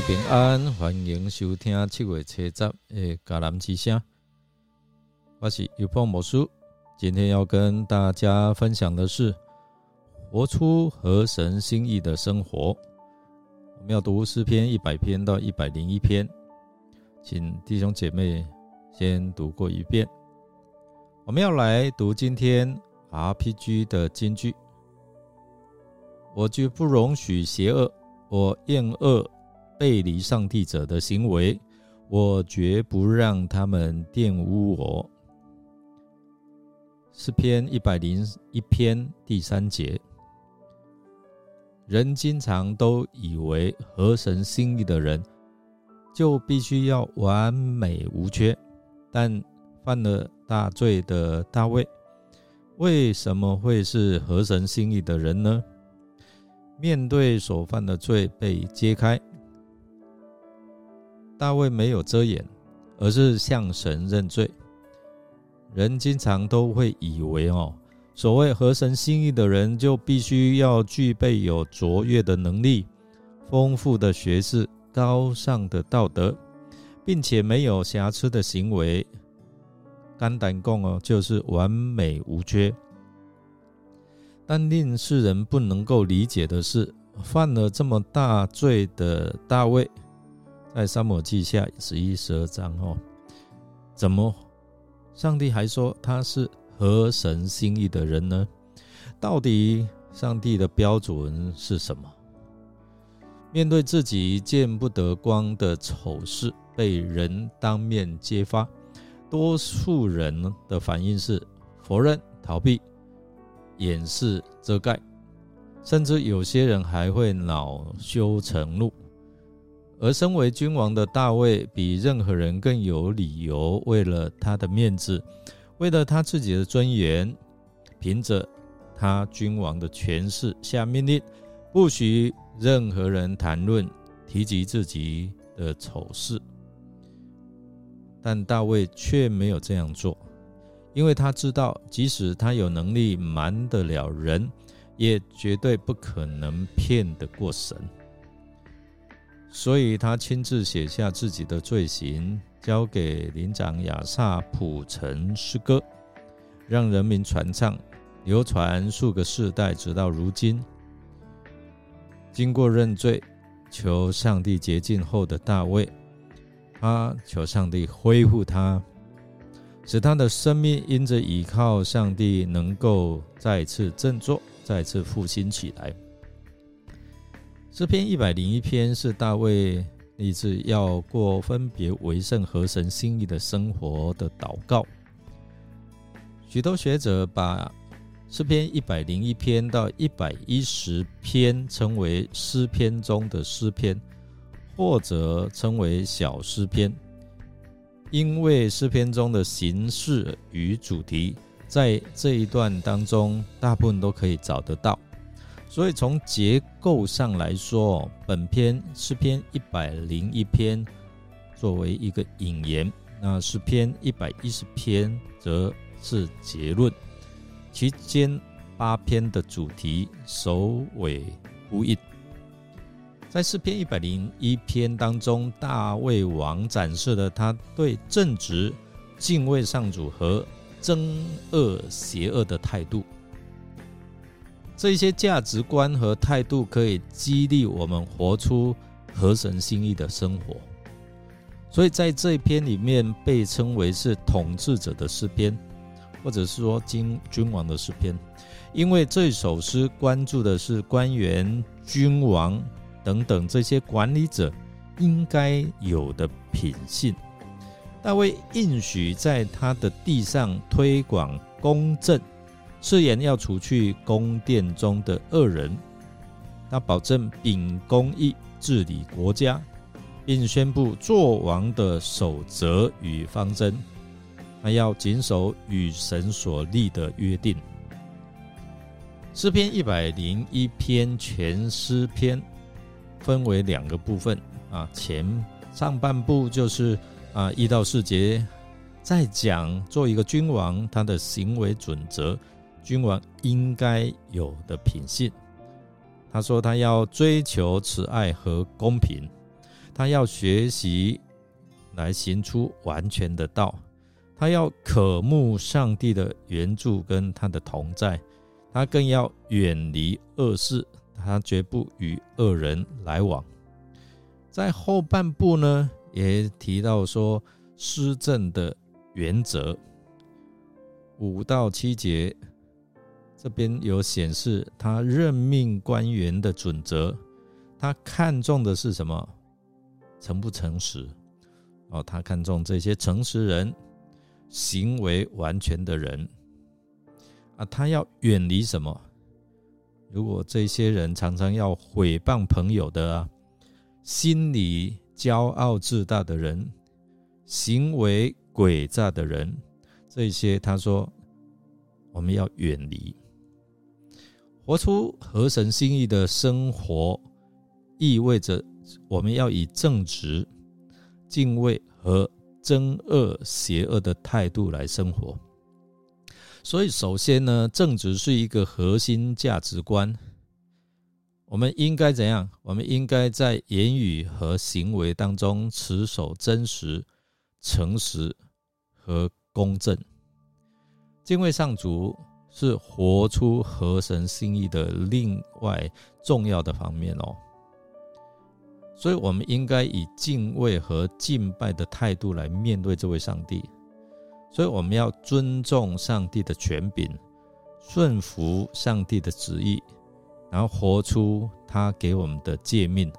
平安，欢迎收听七月七十的迦南之声。我是有凤魔术，今天要跟大家分享的是活出合神心意的生活。我们要读诗篇一百篇到一百零一篇，请弟兄姐妹先读过一遍。我们要来读今天 RPG 的金句。我绝不容许邪恶，我厌恶。背离上帝者的行为，我绝不让他们玷污我。诗篇一百零一篇第三节，人经常都以为合神心意的人就必须要完美无缺，但犯了大罪的大卫，为什么会是合神心意的人呢？面对所犯的罪被揭开。大卫没有遮掩，而是向神认罪。人经常都会以为哦，所谓合神心意的人，就必须要具备有卓越的能力、丰富的学识、高尚的道德，并且没有瑕疵的行为。肝胆共哦，就是完美无缺。但令世人不能够理解的是，犯了这么大罪的大卫。在沙漠记下十一、十二章哦，怎么上帝还说他是合神心意的人呢？到底上帝的标准是什么？面对自己见不得光的丑事被人当面揭发，多数人的反应是否认、逃避、掩饰、遮盖，甚至有些人还会恼羞成怒。而身为君王的大卫，比任何人更有理由，为了他的面子，为了他自己的尊严，凭着他君王的权势下命令，不许任何人谈论、提及自己的丑事。但大卫却没有这样做，因为他知道，即使他有能力瞒得了人，也绝对不可能骗得过神。所以他亲自写下自己的罪行，交给灵长亚萨谱成诗歌，让人民传唱，流传数个世代，直到如今。经过认罪、求上帝洁净后的大卫，他求上帝恢复他，使他的生命因着倚靠上帝，能够再次振作，再次复兴起来。诗篇一百零一篇是大卫立志要过分别为圣、和神心意的生活的祷告。许多学者把诗篇一百零一篇到一百一十篇称为诗篇中的诗篇，或者称为小诗篇，因为诗篇中的形式与主题在这一段当中大部分都可以找得到。所以从结构上来说，本篇诗篇一百零一篇作为一个引言，那诗篇一百一十篇则是结论，其间八篇的主题首尾呼应。在诗篇一百零一篇当中，大卫王展示了他对正直、敬畏上主和憎恶邪恶的态度。这些价值观和态度可以激励我们活出合神心意的生活，所以在这一篇里面被称为是统治者的诗篇，或者是说君君王的诗篇，因为这首诗关注的是官员、君王等等这些管理者应该有的品性。大卫应许在他的地上推广公正。誓言要除去宫殿中的恶人，他保证秉公义治理国家，并宣布做王的守则与方针。他要谨守与神所立的约定。诗篇一百零一篇全诗篇分为两个部分啊，前上半部就是啊一到四节，在讲做一个君王他的行为准则。君王应该有的品性，他说他要追求慈爱和公平，他要学习来行出完全的道，他要渴慕上帝的援助跟他的同在，他更要远离恶事，他绝不与恶人来往。在后半部呢，也提到说施政的原则，五到七节。这边有显示他任命官员的准则，他看重的是什么？诚不诚实？哦，他看重这些诚实人，行为完全的人。啊，他要远离什么？如果这些人常常要毁谤朋友的啊，心里骄傲自大的人，行为诡诈的人，这些他说我们要远离。活出合神心意的生活，意味着我们要以正直、敬畏和憎恶邪恶的态度来生活。所以，首先呢，正直是一个核心价值观。我们应该怎样？我们应该在言语和行为当中持守真实、诚实和公正，敬畏上主。是活出合神心意的另外重要的方面哦，所以我们应该以敬畏和敬拜的态度来面对这位上帝，所以我们要尊重上帝的权柄，顺服上帝的旨意，然后活出他给我们的诫命。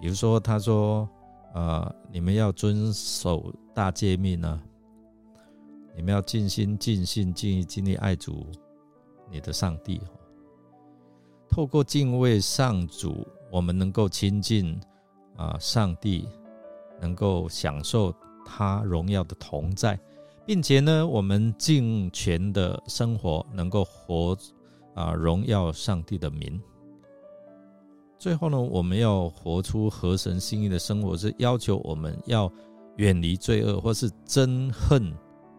比如说，他说：“啊，你们要遵守大诫命呢。”你们要尽心、尽性、尽意、尽力爱主，你的上帝。透过敬畏上主，我们能够亲近啊上帝，能够享受他荣耀的同在，并且呢，我们尽全的生活，能够活啊荣耀上帝的名。最后呢，我们要活出合神心意的生活，是要求我们要远离罪恶，或是憎恨。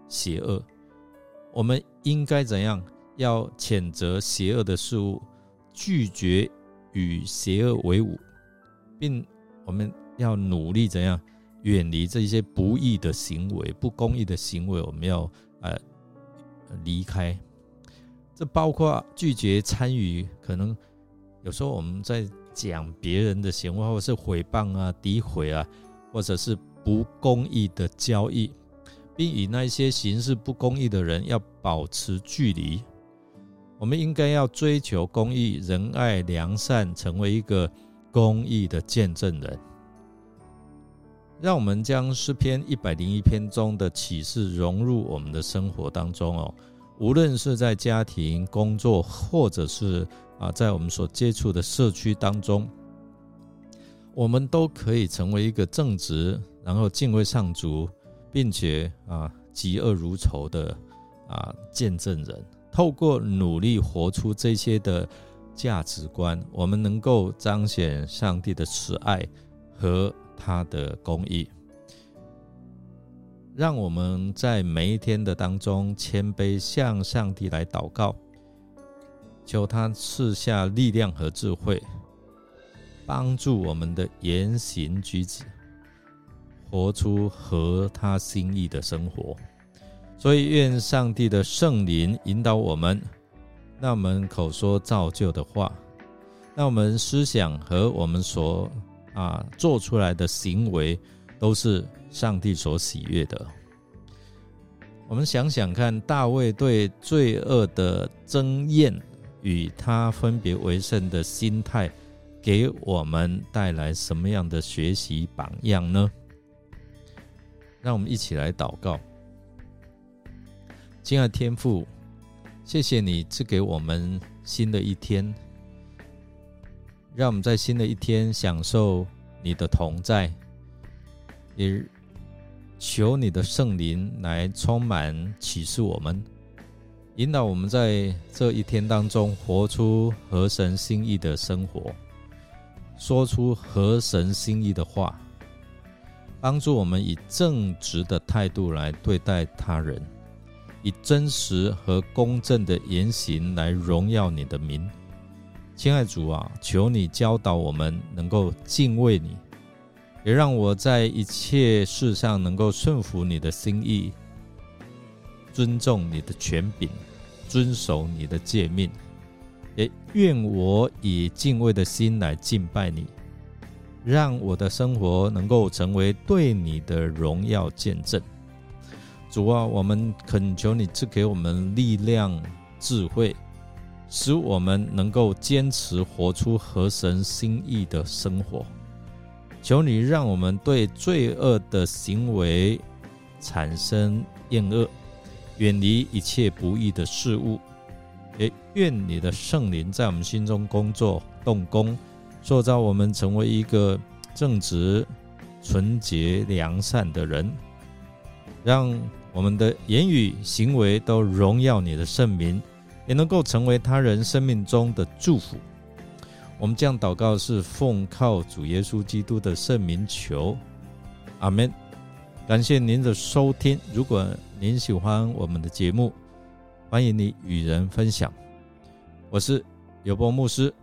邪恶，我们应该怎样？要谴责邪恶的事物，拒绝与邪恶为伍，并我们要努力怎样远离这些不义的行为、不公义的行为？我们要呃离开。这包括拒绝参与，可能有时候我们在讲别人的闲话，或是诽谤啊、诋毁啊，或者是不公义的交易。并与那些行事不公义的人要保持距离。我们应该要追求公义、仁爱、良善，成为一个公义的见证人。让我们将诗篇一百零一篇中的启示融入我们的生活当中哦。无论是在家庭、工作，或者是啊，在我们所接触的社区当中，我们都可以成为一个正直，然后敬畏上主。并且啊，嫉恶如仇的啊见证人，透过努力活出这些的价值观，我们能够彰显上帝的慈爱和他的公义。让我们在每一天的当中谦卑向上帝来祷告，求他赐下力量和智慧，帮助我们的言行举止。活出合他心意的生活，所以愿上帝的圣灵引导我们，让我们口说造就的话，让我们思想和我们所啊做出来的行为都是上帝所喜悦的。我们想想看，大卫对罪恶的争厌与他分别为圣的心态，给我们带来什么样的学习榜样呢？让我们一起来祷告，亲爱的天父，谢谢你赐给我们新的一天，让我们在新的一天享受你的同在，也求你的圣灵来充满启示我们，引导我们在这一天当中活出合神心意的生活，说出合神心意的话。帮助我们以正直的态度来对待他人，以真实和公正的言行来荣耀你的名。亲爱主啊，求你教导我们能够敬畏你，也让我在一切事上能够顺服你的心意，尊重你的权柄，遵守你的诫命。也愿我以敬畏的心来敬拜你，让我的生活能够成为对你的荣耀见证。主啊，我们恳求你赐给我们力量、智慧，使我们能够坚持活出合神心意的生活。求你让我们对罪恶的行为产生厌恶，远离一切不义的事物。也愿你的圣灵在我们心中工作、动工，塑造我们成为一个正直、纯洁、良善的人，让我们的言语、行为都荣耀你的圣名，也能够成为他人生命中的祝福。我们这样祷告是奉靠主耶稣基督的圣名求，阿门。感谢您的收听，如果您喜欢我们的节目。欢迎你与人分享，我是有波牧师，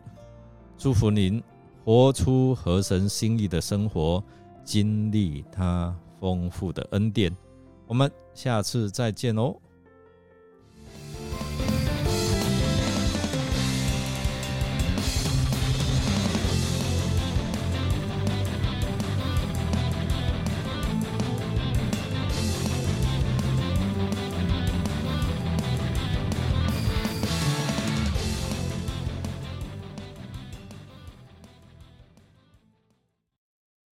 祝福您活出合神心意的生活，经历他丰富的恩典。我们下次再见哦。